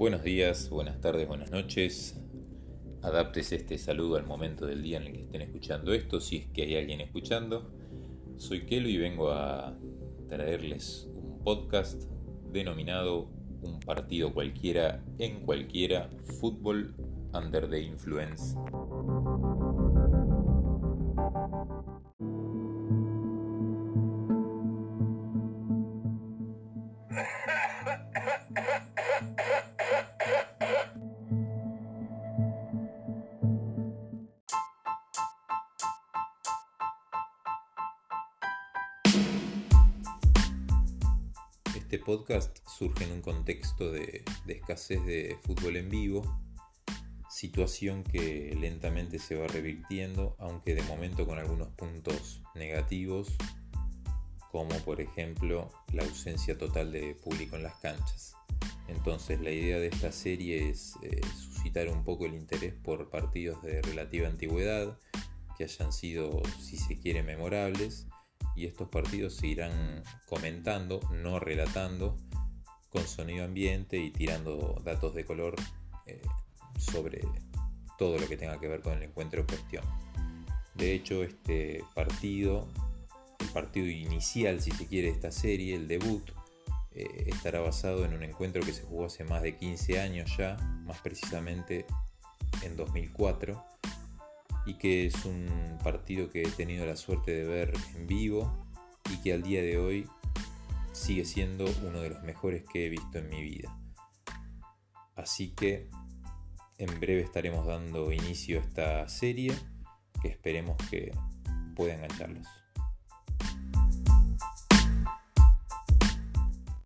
Buenos días, buenas tardes, buenas noches. Adaptes este saludo al momento del día en el que estén escuchando esto, si es que hay alguien escuchando. Soy Kelo y vengo a traerles un podcast denominado Un partido cualquiera en cualquiera, Fútbol Under the Influence. Este podcast surge en un contexto de, de, escasez de fútbol en vivo, situación que lentamente se va revirtiendo, aunque de momento con algunos puntos negativos, como por ejemplo la ausencia total de público en las canchas. Entonces la idea de esta serie es eh, suscitar un poco el interés por partidos de relativa antigüedad, que hayan sido, si se quiere, memorables, y estos partidos se irán comentando, no relatando, con sonido ambiente y tirando datos de color eh, sobre todo lo que tenga que ver con el encuentro en cuestión. De hecho, este partido, el partido inicial, si se quiere, de esta serie, el debut, eh, estará basado en un encuentro que se jugó hace más de 15 años ya, más precisamente en 2004 y que es un partido que he tenido la suerte de ver en vivo y que al día de hoy sigue siendo uno de los mejores que he visto en mi vida. Así que en breve estaremos dando inicio a esta serie que esperemos que pueda engancharlos.